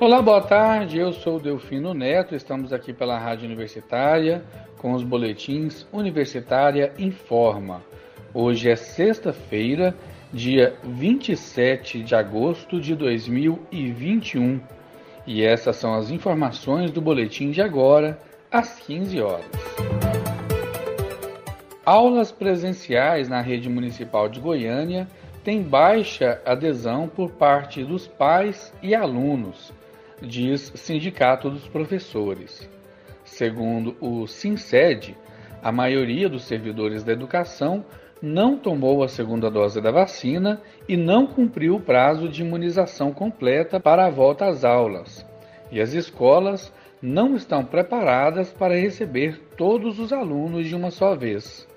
Olá, boa tarde. Eu sou Delfino Neto. Estamos aqui pela Rádio Universitária com os boletins Universitária Informa. Hoje é sexta-feira, dia 27 de agosto de 2021. E essas são as informações do boletim de agora, às 15 horas. Aulas presenciais na rede municipal de Goiânia têm baixa adesão por parte dos pais e alunos, diz Sindicato dos Professores. Segundo o SINSED, a maioria dos servidores da educação não tomou a segunda dose da vacina e não cumpriu o prazo de imunização completa para a volta às aulas. E as escolas não estão preparadas para receber todos os alunos de uma só vez.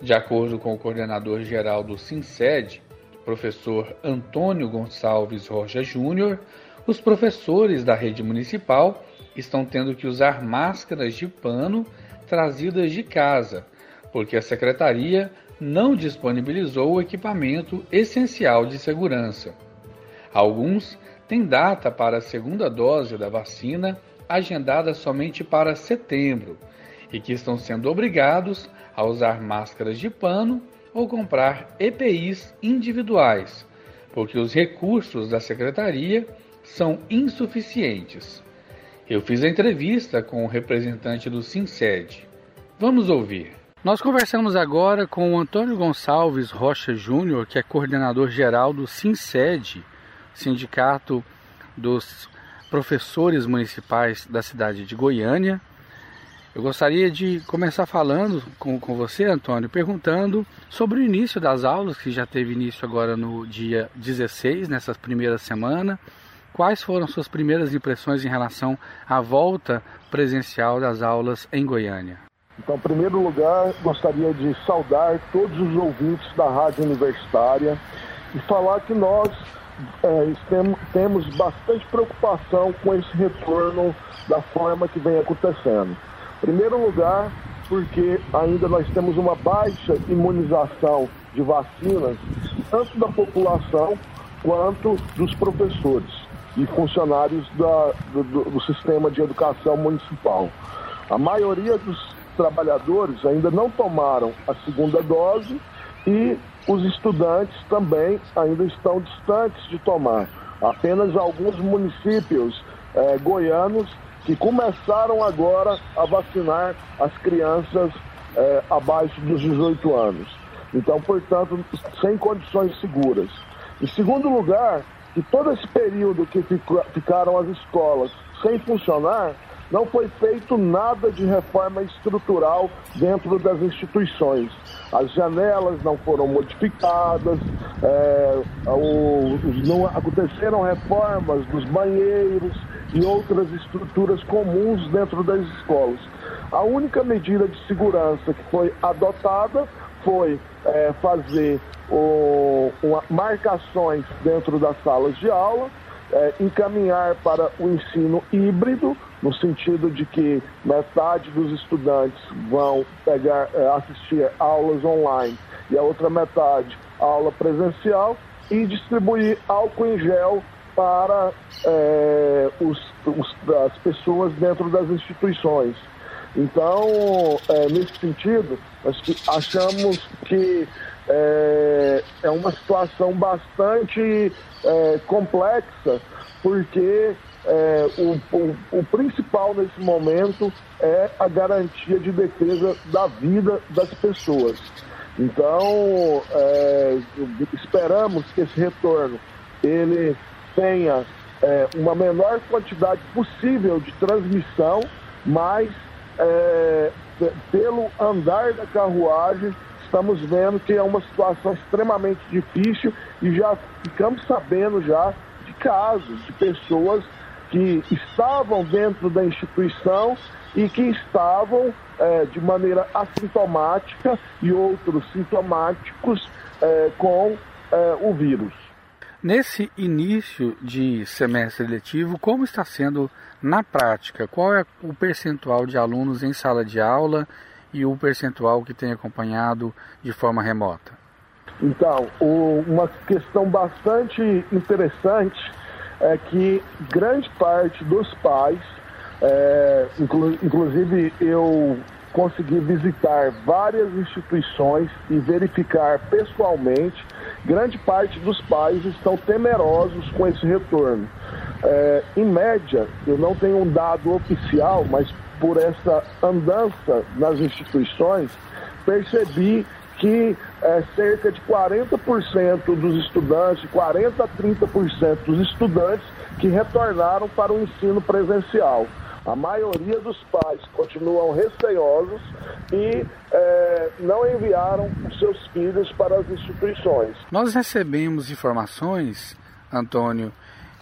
De acordo com o coordenador geral do SINSED, professor Antônio Gonçalves Rocha Júnior, os professores da rede municipal estão tendo que usar máscaras de pano trazidas de casa, porque a secretaria não disponibilizou o equipamento essencial de segurança. Alguns têm data para a segunda dose da vacina agendada somente para setembro e que estão sendo obrigados a usar máscaras de pano ou comprar EPIs individuais, porque os recursos da secretaria são insuficientes. Eu fiz a entrevista com o representante do SINSED. Vamos ouvir. Nós conversamos agora com o Antônio Gonçalves Rocha Júnior, que é coordenador geral do SINSED, Sindicato dos Professores Municipais da cidade de Goiânia. Eu gostaria de começar falando com, com você, Antônio, perguntando sobre o início das aulas, que já teve início agora no dia 16, nessa primeira semana. Quais foram suas primeiras impressões em relação à volta presencial das aulas em Goiânia? Então, em primeiro lugar, gostaria de saudar todos os ouvintes da Rádio Universitária e falar que nós é, temos bastante preocupação com esse retorno da forma que vem acontecendo. Em primeiro lugar, porque ainda nós temos uma baixa imunização de vacinas, tanto da população quanto dos professores e funcionários da, do, do, sistema de educação municipal. A maioria dos trabalhadores ainda não tomaram a segunda dose e os estudantes também ainda estão distantes de tomar. Apenas alguns municípios eh, goianos que começaram agora a vacinar as crianças eh, abaixo dos 18 anos. Então, portanto, sem condições seguras. Em segundo lugar, que todo esse período que ficaram as escolas sem funcionar, não foi feito nada de reforma estrutural dentro das instituições. As janelas não foram modificadas, é, o, não aconteceram reformas dos banheiros e outras estruturas comuns dentro das escolas. A única medida de segurança que foi adotada foi é, fazer o, uma, marcações dentro das salas de aula, é, encaminhar para o ensino híbrido, no sentido de que metade dos estudantes vão pegar, é, assistir aulas online e a outra metade aula presencial e distribuir álcool em gel para é, os, os, as pessoas dentro das instituições. Então, é, nesse sentido, nós achamos que é, é uma situação bastante é, complexa, porque é, o, o, o, principal nesse momento é a garantia de defesa da vida das pessoas. Então, é, esperamos que esse retorno ele tenha é, uma menor quantidade possível de transmissão, mas é, pelo andar da carruagem, estamos vendo que é uma situação extremamente difícil e já ficamos sabendo já de casos de pessoas que estavam dentro da instituição e que estavam é, de maneira assintomática e outros sintomáticos é, com é, o vírus. Nesse início de semestre letivo, como está sendo na prática? Qual é o percentual de alunos em sala de aula e o percentual que tem acompanhado de forma remota? Então, uma questão bastante interessante é que grande parte dos pais, é, inclu inclusive eu consegui visitar várias instituições e verificar pessoalmente, grande parte dos pais estão temerosos com esse retorno. É, em média, eu não tenho um dado oficial, mas por essa andança nas instituições, percebi que é, cerca de 40% dos estudantes, 40% a 30% dos estudantes que retornaram para o ensino presencial. A maioria dos pais continuam receosos e é, não enviaram os seus filhos para as instituições. Nós recebemos informações, Antônio,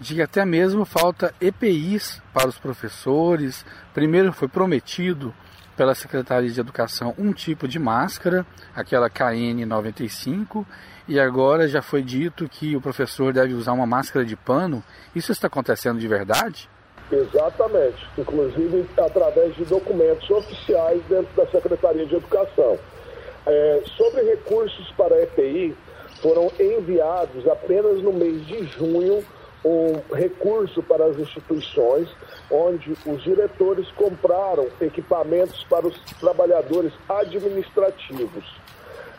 de que até mesmo falta EPIs para os professores. Primeiro foi prometido pela Secretaria de Educação um tipo de máscara, aquela KN95, e agora já foi dito que o professor deve usar uma máscara de pano. Isso está acontecendo de verdade? Exatamente, inclusive através de documentos oficiais dentro da Secretaria de Educação. É, sobre recursos para a EPI, foram enviados apenas no mês de junho um recurso para as instituições, onde os diretores compraram equipamentos para os trabalhadores administrativos.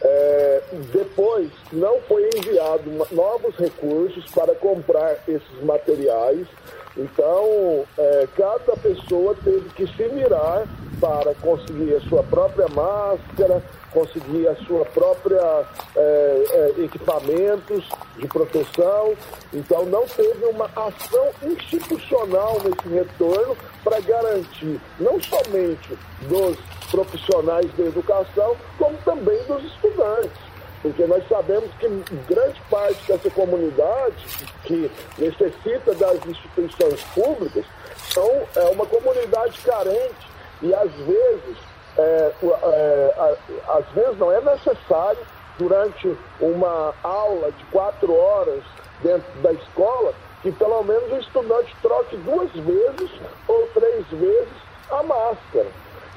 É, depois, não foi enviado novos recursos para comprar esses materiais. Então, é, cada pessoa teve que se virar para conseguir a sua própria máscara, conseguir a sua própria é, é, equipamentos de proteção. Então não teve uma ação institucional nesse retorno para garantir não somente dos profissionais da educação, como também dos estudantes. Porque nós sabemos que grande parte dessa comunidade que necessita das instituições públicas são, é uma comunidade carente e às vezes é, é, às vezes não é necessário, durante uma aula de quatro horas dentro da escola, que pelo menos o estudante troque duas vezes ou três vezes a máscara.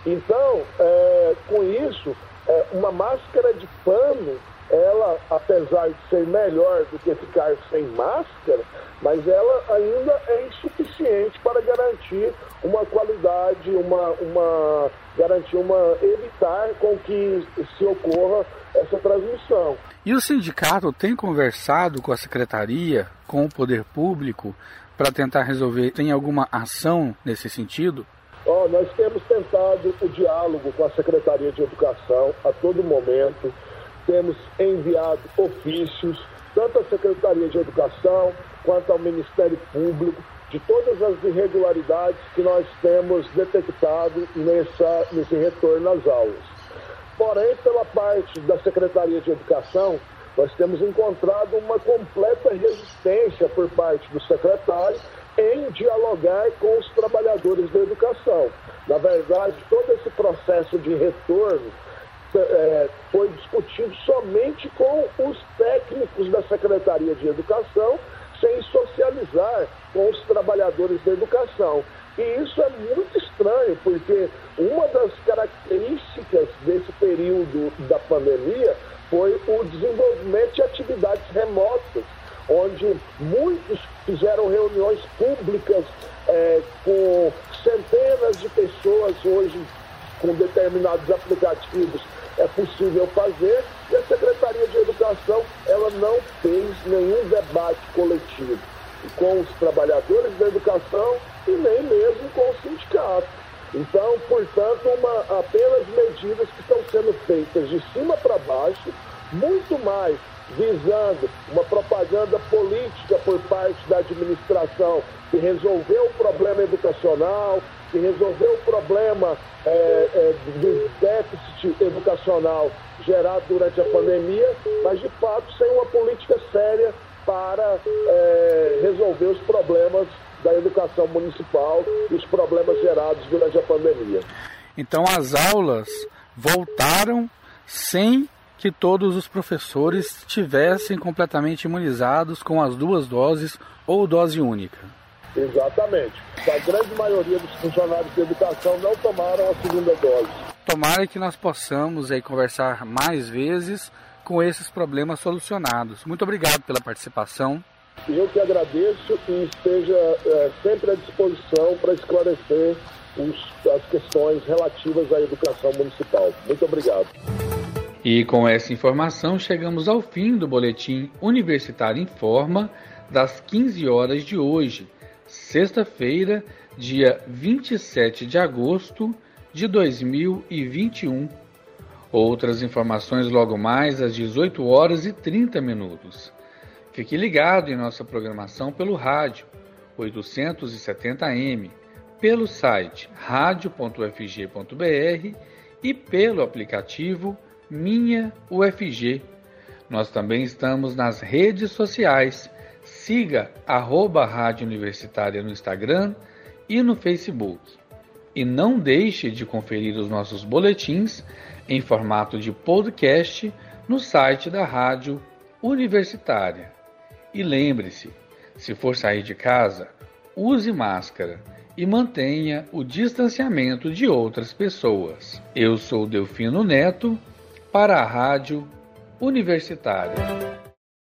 Então, é, com isso, é, uma máscara de pano, ela, apesar de ser melhor do que ficar sem máscara, mas ela ainda é insuficiente para garantir uma qualidade, uma, uma garantir uma evitar com que se ocorra essa transmissão. E o sindicato tem conversado com a secretaria, com o poder público, para tentar resolver? Tem alguma ação nesse sentido? Oh, nós temos tentado o diálogo com a Secretaria de Educação a todo momento, temos enviado ofícios, tanto à Secretaria de Educação quanto ao Ministério Público, de todas as irregularidades que nós temos detectado nessa, nesse retorno às aulas. Porém, pela parte da Secretaria de Educação, nós temos encontrado uma completa resistência por parte do secretário em dialogar com os trabalhadores da educação. Na verdade, todo esse processo de retorno é, foi discutido somente com os técnicos da Secretaria de Educação sem socializar com os trabalhadores da educação. E isso é muito estranho, porque uma das características desse período da pandemia foi o desenvolvimento de atividades remotas, onde muitos fizeram reuniões públicas é, com centenas de pessoas hoje com determinados aplicativos é possível fazer e a Secretaria de Educação ela não fez nenhum debate coletivo com os trabalhadores da educação e nem mesmo com o sindicato. Então, portanto, uma, apenas medidas que estão sendo feitas de cima para baixo, muito mais visando uma propaganda política por parte da administração que resolveu o problema educacional, que resolveu o problema é, é, do déficit educacional gerado durante a pandemia, mas de fato sem uma política séria para é, resolver os problemas da educação municipal e os problemas gerados durante a pandemia. Então as aulas voltaram sem que todos os professores tivessem completamente imunizados com as duas doses ou dose única. Exatamente. A grande maioria dos funcionários de educação não tomaram a segunda dose. Tomara que nós possamos aí conversar mais vezes com esses problemas solucionados. Muito obrigado pela participação. Eu que agradeço e esteja é, sempre à disposição para esclarecer os, as questões relativas à educação municipal. Muito obrigado. E com essa informação chegamos ao fim do boletim Universitário em Forma das 15 horas de hoje, sexta-feira, dia 27 de agosto de 2021. Outras informações logo mais às 18 horas e 30 minutos. Fique ligado em nossa programação pelo rádio 870m, pelo site radio.ufg.br e pelo aplicativo Minha UFG. Nós também estamos nas redes sociais. Siga arroba Rádio Universitária no Instagram e no Facebook. E não deixe de conferir os nossos boletins em formato de podcast no site da Rádio Universitária. E lembre-se, se for sair de casa, use máscara e mantenha o distanciamento de outras pessoas. Eu sou Delfino Neto para a Rádio Universitária.